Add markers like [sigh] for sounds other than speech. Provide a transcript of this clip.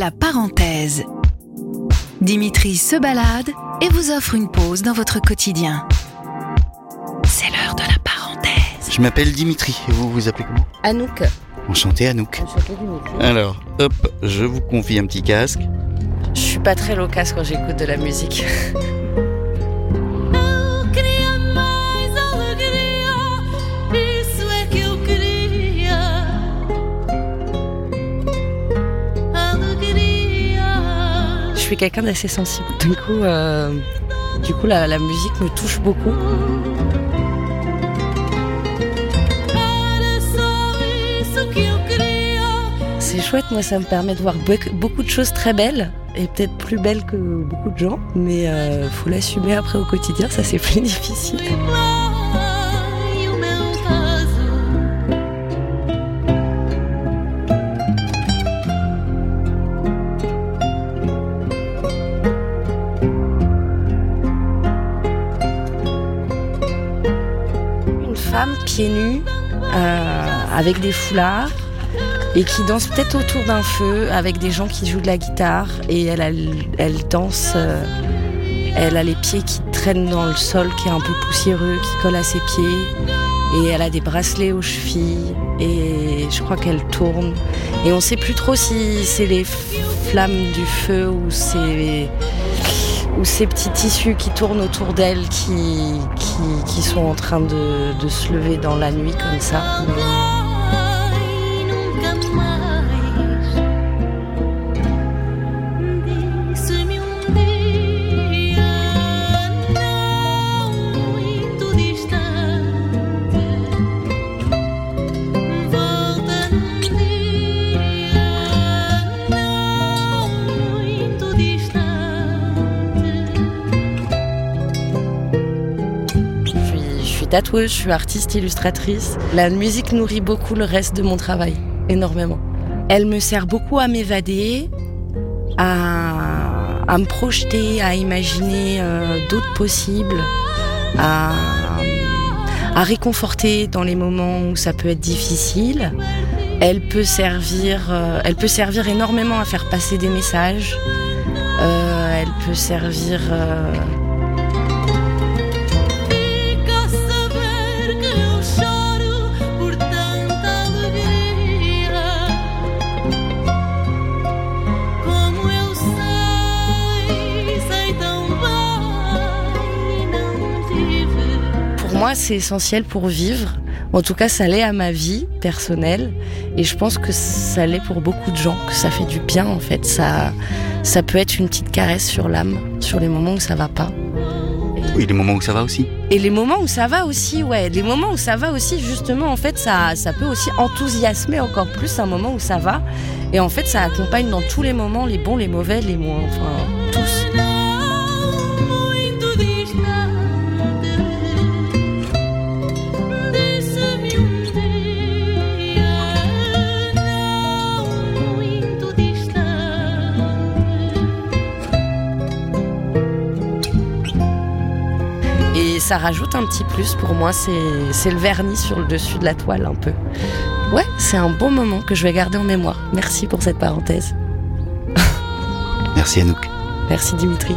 La parenthèse. Dimitri se balade et vous offre une pause dans votre quotidien. C'est l'heure de la parenthèse. Je m'appelle Dimitri et vous vous appelez comment? Anouk. Enchanté Anouk. Enchanté Dimitri. Alors, hop, je vous confie un petit casque. Je suis pas très loquace quand j'écoute de la musique. [laughs] suis quelqu'un d'assez sensible. Du coup, euh, du coup la, musique me touche beaucoup. C'est chouette, moi ça me permet de voir beaucoup de choses très belles et peut-être plus belles que beaucoup de gens, mais euh, faut l'assumer après au quotidien, ça c'est plus [laughs] difficile. Une femme pieds nus, euh, avec des foulards, et qui danse peut-être autour d'un feu avec des gens qui jouent de la guitare, et elle, a- elle danse, euh, elle a les pieds qui traînent dans le sol, qui est un peu poussiéreux, qui colle à ses pieds, et elle a des bracelets aux chevilles, et je crois qu'elle tourne. Et on sait plus trop si c'est les flammes du feu ou c'est ou ces petits tissus qui tournent autour d'elle qui, sont en train de se lever dans la nuit comme ça. Tatoueuse, je suis artiste illustratrice. La musique nourrit beaucoup le reste de mon travail, énormément. Elle me sert beaucoup à m'évader, à, me projeter, à imaginer euh, d'autres possibles, à, réconforter dans les moments où ça peut être difficile. Elle peut servir, euh, elle peut servir énormément à faire passer des messages. Euh, elle peut servir moi, c'est essentiel pour vivre. En tout cas, ça l'est à ma vie personnelle. Et je pense que ça l'est pour beaucoup de gens, que ça fait du bien en fait. Ça, ça peut être une petite caresse sur l'âme, sur les moments où ça va pas. Oui, les moments où ça va aussi. Et les moments où ça va aussi, ouais. Les moments où ça va aussi, justement, en fait, ça, ça peut aussi enthousiasmer encore plus un moment où ça va. Et en fait, ça accompagne dans tous les moments, les bons, les mauvais, les moins, enfin, tous. Ça rajoute un petit plus pour moi, c'est c'est le vernis sur le dessus de la toile un peu. Ouais, c'est un bon moment que je vais garder en mémoire. Merci pour cette parenthèse. [laughs] Merci Anouk. Merci Dimitri.